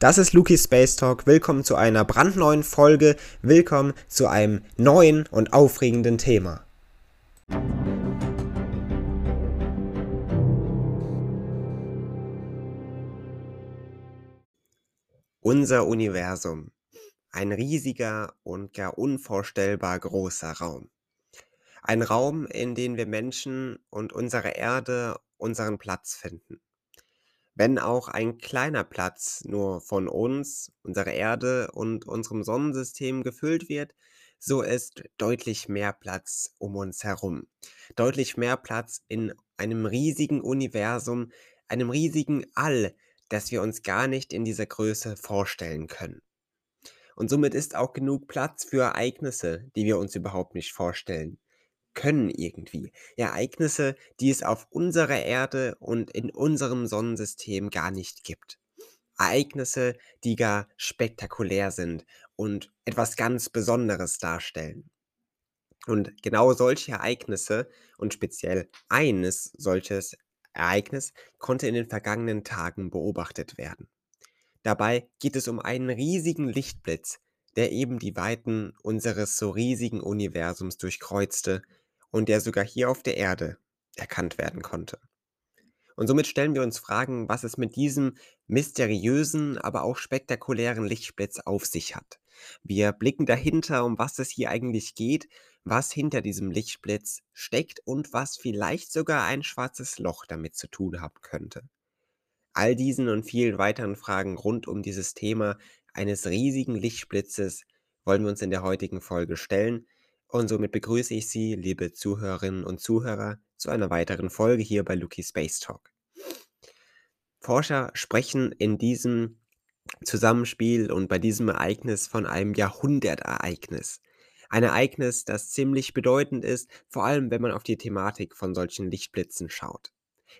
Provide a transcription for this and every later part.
Das ist Luki Space Talk. Willkommen zu einer brandneuen Folge. Willkommen zu einem neuen und aufregenden Thema. Unser Universum. Ein riesiger und gar unvorstellbar großer Raum. Ein Raum, in dem wir Menschen und unsere Erde unseren Platz finden. Wenn auch ein kleiner Platz nur von uns, unserer Erde und unserem Sonnensystem gefüllt wird, so ist deutlich mehr Platz um uns herum. Deutlich mehr Platz in einem riesigen Universum, einem riesigen All, das wir uns gar nicht in dieser Größe vorstellen können. Und somit ist auch genug Platz für Ereignisse, die wir uns überhaupt nicht vorstellen können irgendwie. Ereignisse, die es auf unserer Erde und in unserem Sonnensystem gar nicht gibt. Ereignisse, die gar spektakulär sind und etwas ganz Besonderes darstellen. Und genau solche Ereignisse und speziell eines solches Ereignis konnte in den vergangenen Tagen beobachtet werden. Dabei geht es um einen riesigen Lichtblitz, der eben die Weiten unseres so riesigen Universums durchkreuzte und der sogar hier auf der Erde erkannt werden konnte. Und somit stellen wir uns Fragen, was es mit diesem mysteriösen, aber auch spektakulären Lichtblitz auf sich hat. Wir blicken dahinter, um was es hier eigentlich geht, was hinter diesem Lichtblitz steckt und was vielleicht sogar ein schwarzes Loch damit zu tun haben könnte. All diesen und vielen weiteren Fragen rund um dieses Thema eines riesigen Lichtblitzes wollen wir uns in der heutigen Folge stellen. Und somit begrüße ich Sie, liebe Zuhörerinnen und Zuhörer, zu einer weiteren Folge hier bei Lucky Space Talk. Forscher sprechen in diesem Zusammenspiel und bei diesem Ereignis von einem Jahrhundertereignis. Ein Ereignis, das ziemlich bedeutend ist, vor allem wenn man auf die Thematik von solchen Lichtblitzen schaut.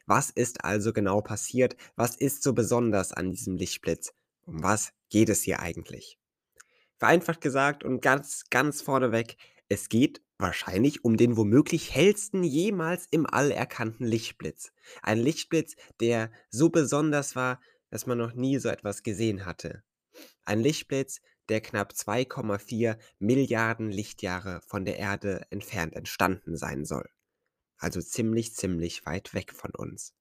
Was ist also genau passiert? Was ist so besonders an diesem Lichtblitz? Um was geht es hier eigentlich? Vereinfacht gesagt und ganz, ganz vorneweg, es geht wahrscheinlich um den womöglich hellsten jemals im All erkannten Lichtblitz. Ein Lichtblitz, der so besonders war, dass man noch nie so etwas gesehen hatte. Ein Lichtblitz, der knapp 2,4 Milliarden Lichtjahre von der Erde entfernt entstanden sein soll. Also ziemlich, ziemlich weit weg von uns.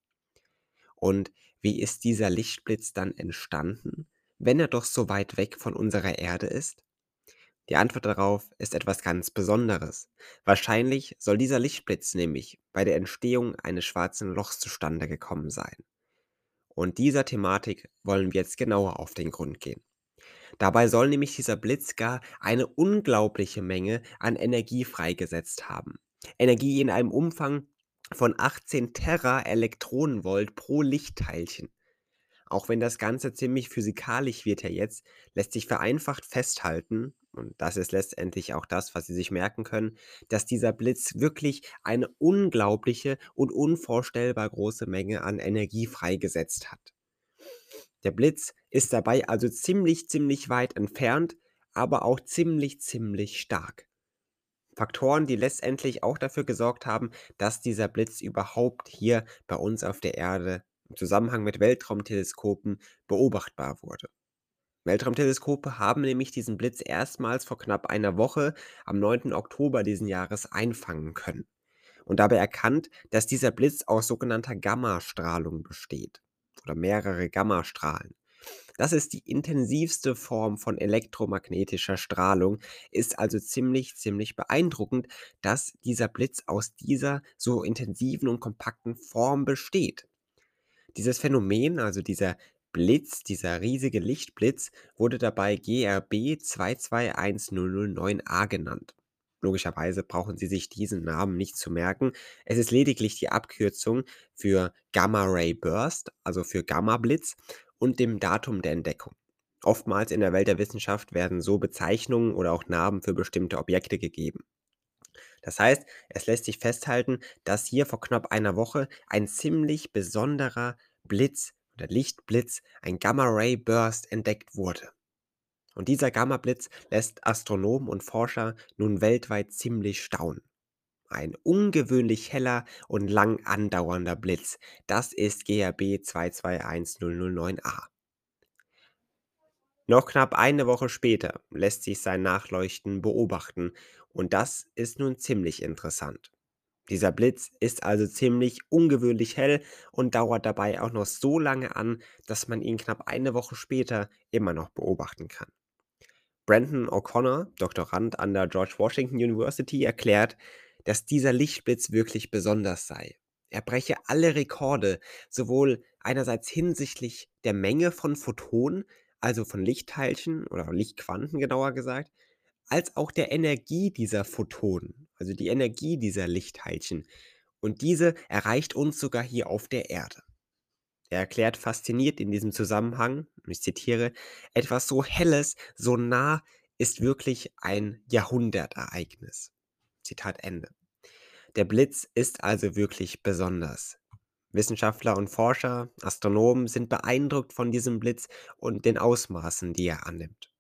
Und wie ist dieser Lichtblitz dann entstanden, wenn er doch so weit weg von unserer Erde ist? Die Antwort darauf ist etwas ganz Besonderes. Wahrscheinlich soll dieser Lichtblitz nämlich bei der Entstehung eines schwarzen Lochs zustande gekommen sein. Und dieser Thematik wollen wir jetzt genauer auf den Grund gehen. Dabei soll nämlich dieser Blitz gar eine unglaubliche Menge an Energie freigesetzt haben. Energie in einem Umfang von 18 Tera-Elektronenvolt pro Lichtteilchen. Auch wenn das Ganze ziemlich physikalisch wird ja jetzt, lässt sich vereinfacht festhalten, und das ist letztendlich auch das, was Sie sich merken können, dass dieser Blitz wirklich eine unglaubliche und unvorstellbar große Menge an Energie freigesetzt hat. Der Blitz ist dabei also ziemlich, ziemlich weit entfernt, aber auch ziemlich, ziemlich stark. Faktoren, die letztendlich auch dafür gesorgt haben, dass dieser Blitz überhaupt hier bei uns auf der Erde im Zusammenhang mit Weltraumteleskopen beobachtbar wurde. Weltraumteleskope haben nämlich diesen Blitz erstmals vor knapp einer Woche am 9. Oktober diesen Jahres einfangen können und dabei erkannt, dass dieser Blitz aus sogenannter Gammastrahlung besteht oder mehrere Gammastrahlen. Das ist die intensivste Form von elektromagnetischer Strahlung, ist also ziemlich, ziemlich beeindruckend, dass dieser Blitz aus dieser so intensiven und kompakten Form besteht. Dieses Phänomen, also dieser Blitz, dieser riesige Lichtblitz, wurde dabei GRB 221009a genannt. Logischerweise brauchen Sie sich diesen Namen nicht zu merken. Es ist lediglich die Abkürzung für Gamma Ray Burst, also für Gamma Blitz und dem Datum der Entdeckung. Oftmals in der Welt der Wissenschaft werden so Bezeichnungen oder auch Namen für bestimmte Objekte gegeben. Das heißt, es lässt sich festhalten, dass hier vor knapp einer Woche ein ziemlich besonderer Blitz oder Lichtblitz, ein Gamma-Ray-Burst, entdeckt wurde. Und dieser Gamma-Blitz lässt Astronomen und Forscher nun weltweit ziemlich staunen. Ein ungewöhnlich heller und lang andauernder Blitz, das ist GRB 221009a. Noch knapp eine Woche später lässt sich sein Nachleuchten beobachten und das ist nun ziemlich interessant. Dieser Blitz ist also ziemlich ungewöhnlich hell und dauert dabei auch noch so lange an, dass man ihn knapp eine Woche später immer noch beobachten kann. Brandon O'Connor, Doktorand an der George Washington University, erklärt, dass dieser Lichtblitz wirklich besonders sei. Er breche alle Rekorde, sowohl einerseits hinsichtlich der Menge von Photonen, also von Lichtteilchen oder Lichtquanten genauer gesagt, als auch der Energie dieser Photonen, also die Energie dieser Lichtteilchen. Und diese erreicht uns sogar hier auf der Erde. Er erklärt fasziniert in diesem Zusammenhang, ich zitiere, etwas so Helles, so nah ist wirklich ein Jahrhundertereignis. Zitat Ende. Der Blitz ist also wirklich besonders. Wissenschaftler und Forscher, Astronomen sind beeindruckt von diesem Blitz und den Ausmaßen, die er annimmt.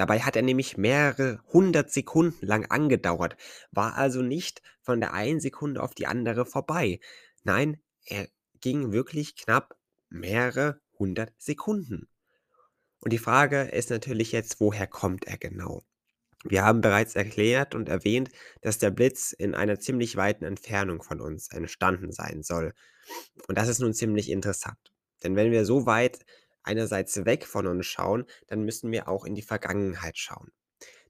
Dabei hat er nämlich mehrere hundert Sekunden lang angedauert, war also nicht von der einen Sekunde auf die andere vorbei. Nein, er ging wirklich knapp mehrere hundert Sekunden. Und die Frage ist natürlich jetzt, woher kommt er genau? Wir haben bereits erklärt und erwähnt, dass der Blitz in einer ziemlich weiten Entfernung von uns entstanden sein soll. Und das ist nun ziemlich interessant. Denn wenn wir so weit einerseits weg von uns schauen, dann müssen wir auch in die Vergangenheit schauen.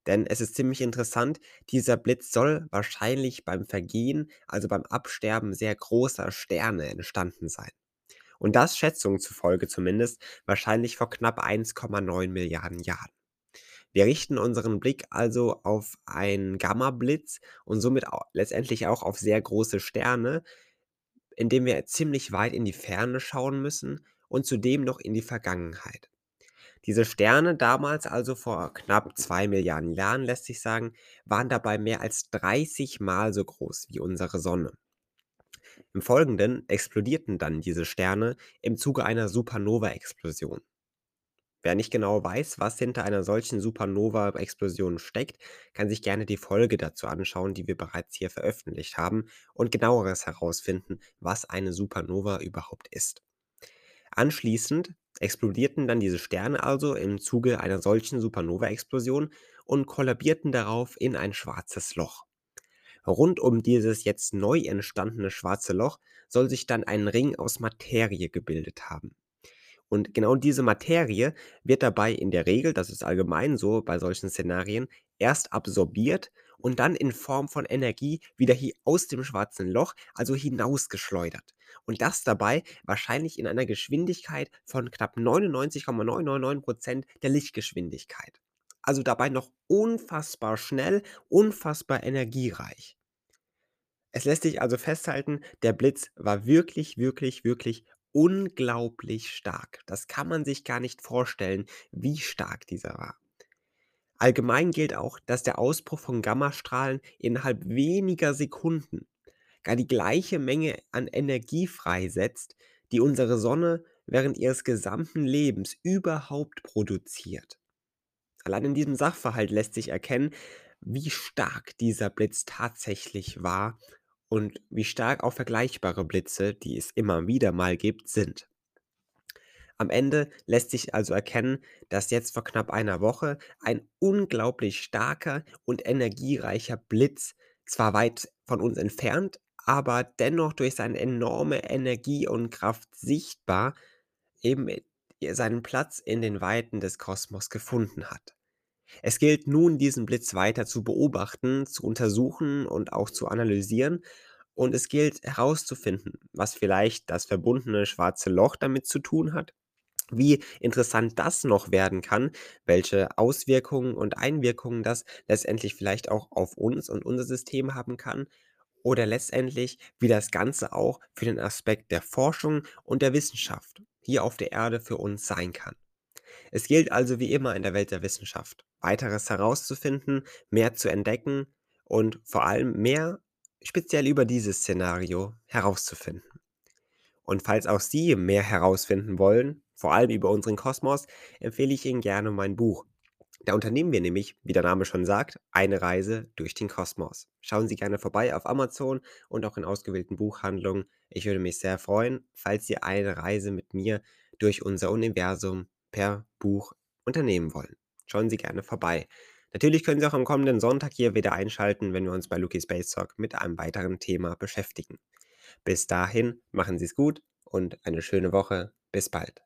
Denn es ist ziemlich interessant, dieser Blitz soll wahrscheinlich beim Vergehen, also beim Absterben sehr großer Sterne entstanden sein. Und das Schätzungen zufolge zumindest wahrscheinlich vor knapp 1,9 Milliarden Jahren. Wir richten unseren Blick also auf einen Gamma-Blitz und somit au letztendlich auch auf sehr große Sterne, indem wir ziemlich weit in die Ferne schauen müssen und zudem noch in die Vergangenheit. Diese Sterne damals, also vor knapp 2 Milliarden Jahren, lässt sich sagen, waren dabei mehr als 30 Mal so groß wie unsere Sonne. Im Folgenden explodierten dann diese Sterne im Zuge einer Supernova-Explosion. Wer nicht genau weiß, was hinter einer solchen Supernova-Explosion steckt, kann sich gerne die Folge dazu anschauen, die wir bereits hier veröffentlicht haben und genaueres herausfinden, was eine Supernova überhaupt ist. Anschließend explodierten dann diese Sterne also im Zuge einer solchen Supernova-Explosion und kollabierten darauf in ein schwarzes Loch. Rund um dieses jetzt neu entstandene schwarze Loch soll sich dann ein Ring aus Materie gebildet haben. Und genau diese Materie wird dabei in der Regel, das ist allgemein so bei solchen Szenarien, erst absorbiert und dann in Form von Energie wieder hier aus dem schwarzen Loch, also hinausgeschleudert. Und das dabei wahrscheinlich in einer Geschwindigkeit von knapp 99,999% der Lichtgeschwindigkeit. Also dabei noch unfassbar schnell, unfassbar energiereich. Es lässt sich also festhalten, der Blitz war wirklich, wirklich, wirklich unglaublich stark. Das kann man sich gar nicht vorstellen, wie stark dieser war. Allgemein gilt auch, dass der Ausbruch von Gammastrahlen innerhalb weniger Sekunden gar die gleiche Menge an Energie freisetzt, die unsere Sonne während ihres gesamten Lebens überhaupt produziert. Allein in diesem Sachverhalt lässt sich erkennen, wie stark dieser Blitz tatsächlich war und wie stark auch vergleichbare Blitze, die es immer wieder mal gibt, sind. Am Ende lässt sich also erkennen, dass jetzt vor knapp einer Woche ein unglaublich starker und energiereicher Blitz zwar weit von uns entfernt, aber dennoch durch seine enorme Energie und Kraft sichtbar eben seinen Platz in den Weiten des Kosmos gefunden hat. Es gilt nun, diesen Blitz weiter zu beobachten, zu untersuchen und auch zu analysieren. Und es gilt herauszufinden, was vielleicht das verbundene schwarze Loch damit zu tun hat, wie interessant das noch werden kann, welche Auswirkungen und Einwirkungen das letztendlich vielleicht auch auf uns und unser System haben kann oder letztendlich, wie das Ganze auch für den Aspekt der Forschung und der Wissenschaft hier auf der Erde für uns sein kann. Es gilt also wie immer in der Welt der Wissenschaft, weiteres herauszufinden, mehr zu entdecken und vor allem mehr speziell über dieses Szenario herauszufinden. Und falls auch Sie mehr herausfinden wollen, vor allem über unseren Kosmos, empfehle ich Ihnen gerne mein Buch. Da unternehmen wir nämlich, wie der Name schon sagt, eine Reise durch den Kosmos. Schauen Sie gerne vorbei auf Amazon und auch in ausgewählten Buchhandlungen. Ich würde mich sehr freuen, falls Sie eine Reise mit mir durch unser Universum per Buch unternehmen wollen. Schauen Sie gerne vorbei. Natürlich können Sie auch am kommenden Sonntag hier wieder einschalten, wenn wir uns bei Lucky Space Talk mit einem weiteren Thema beschäftigen. Bis dahin, machen Sie es gut und eine schöne Woche. Bis bald.